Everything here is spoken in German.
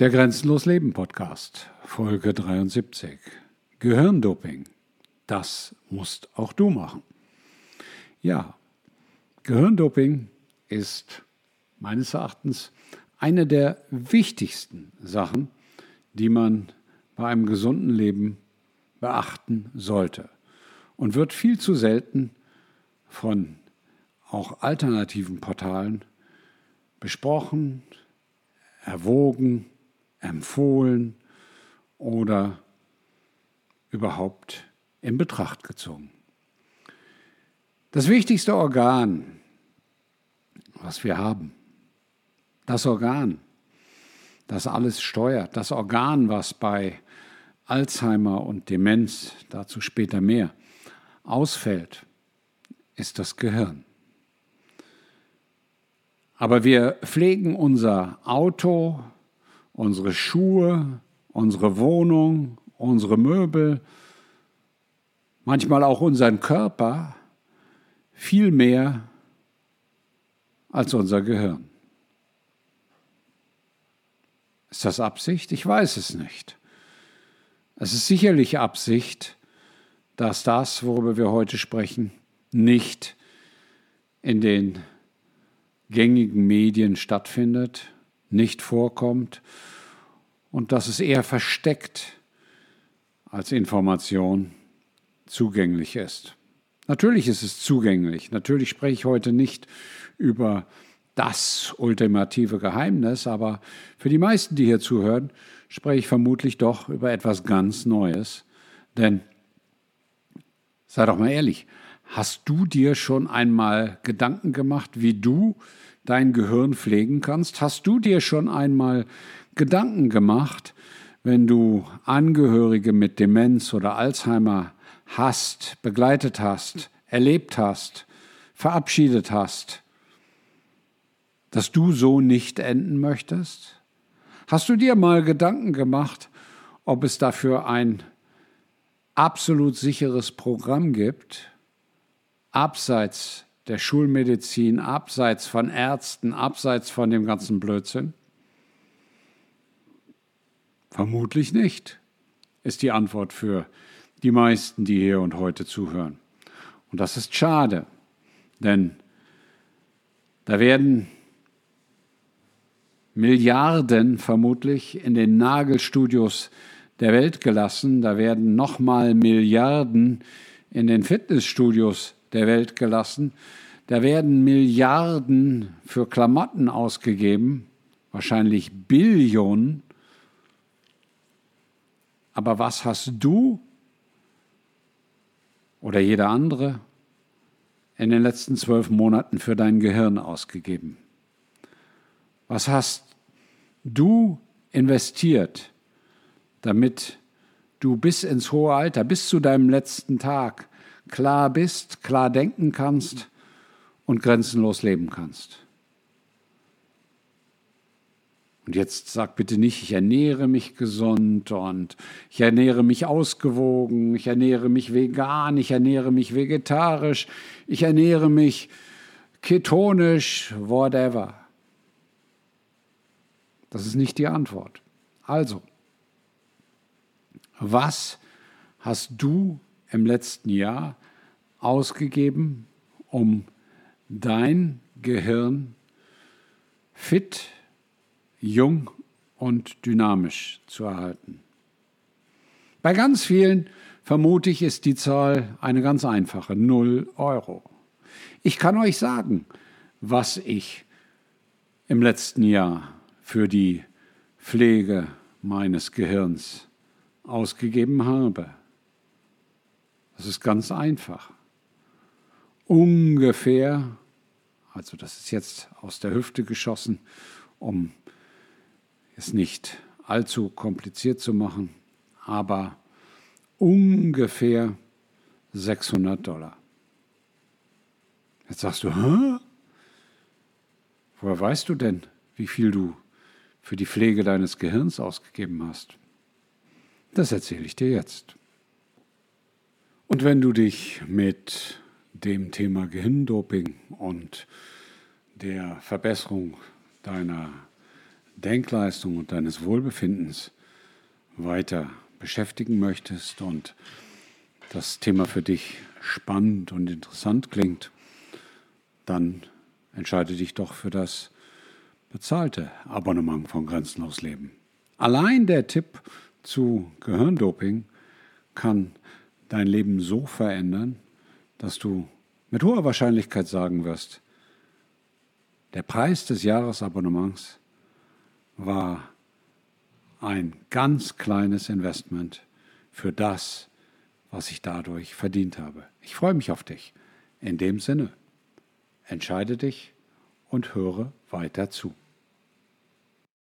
Der Grenzenlos Leben Podcast, Folge 73. Gehirndoping. Das musst auch du machen. Ja, Gehirndoping ist meines Erachtens eine der wichtigsten Sachen, die man bei einem gesunden Leben beachten sollte und wird viel zu selten von auch alternativen Portalen besprochen, erwogen, empfohlen oder überhaupt in Betracht gezogen. Das wichtigste Organ, was wir haben, das Organ, das alles steuert, das Organ, was bei Alzheimer und Demenz, dazu später mehr, ausfällt, ist das Gehirn. Aber wir pflegen unser Auto, unsere Schuhe, unsere Wohnung, unsere Möbel, manchmal auch unseren Körper viel mehr als unser Gehirn. Ist das Absicht? Ich weiß es nicht. Es ist sicherlich Absicht, dass das, worüber wir heute sprechen, nicht in den gängigen Medien stattfindet, nicht vorkommt und dass es eher versteckt als Information zugänglich ist. Natürlich ist es zugänglich. Natürlich spreche ich heute nicht über das ultimative Geheimnis, aber für die meisten, die hier zuhören, spreche ich vermutlich doch über etwas ganz Neues. Denn, sei doch mal ehrlich, hast du dir schon einmal Gedanken gemacht, wie du dein Gehirn pflegen kannst? Hast du dir schon einmal Gedanken gemacht, wenn du Angehörige mit Demenz oder Alzheimer hast, begleitet hast, erlebt hast, verabschiedet hast, dass du so nicht enden möchtest? Hast du dir mal Gedanken gemacht, ob es dafür ein absolut sicheres Programm gibt, abseits der Schulmedizin, abseits von Ärzten, abseits von dem ganzen Blödsinn? Vermutlich nicht, ist die Antwort für die meisten, die hier und heute zuhören. Und das ist schade, denn da werden Milliarden vermutlich in den Nagelstudios der Welt gelassen, da werden nochmal Milliarden in den Fitnessstudios der Welt gelassen. Da werden Milliarden für Klamotten ausgegeben, wahrscheinlich Billionen. Aber was hast du oder jeder andere in den letzten zwölf Monaten für dein Gehirn ausgegeben? Was hast du investiert, damit du bis ins hohe Alter, bis zu deinem letzten Tag klar bist, klar denken kannst und grenzenlos leben kannst. Und jetzt sag bitte nicht, ich ernähre mich gesund und ich ernähre mich ausgewogen, ich ernähre mich vegan, ich ernähre mich vegetarisch, ich ernähre mich ketonisch, whatever. Das ist nicht die Antwort. Also, was hast du im letzten Jahr ausgegeben, um dein Gehirn fit, jung und dynamisch zu erhalten. Bei ganz vielen vermute ich, ist die Zahl eine ganz einfache, 0 Euro. Ich kann euch sagen, was ich im letzten Jahr für die Pflege meines Gehirns ausgegeben habe. Das ist ganz einfach. Ungefähr, also das ist jetzt aus der Hüfte geschossen, um es nicht allzu kompliziert zu machen, aber ungefähr 600 Dollar. Jetzt sagst du, Hä? woher weißt du denn, wie viel du für die Pflege deines Gehirns ausgegeben hast? Das erzähle ich dir jetzt. Und wenn du dich mit dem Thema Gehirndoping und der Verbesserung deiner Denkleistung und deines Wohlbefindens weiter beschäftigen möchtest und das Thema für dich spannend und interessant klingt, dann entscheide dich doch für das bezahlte Abonnement von Grenzenlos Leben. Allein der Tipp zu Gehirndoping kann dein Leben so verändern, dass du mit hoher Wahrscheinlichkeit sagen wirst, der Preis des Jahresabonnements war ein ganz kleines Investment für das, was ich dadurch verdient habe. Ich freue mich auf dich. In dem Sinne, entscheide dich und höre weiter zu.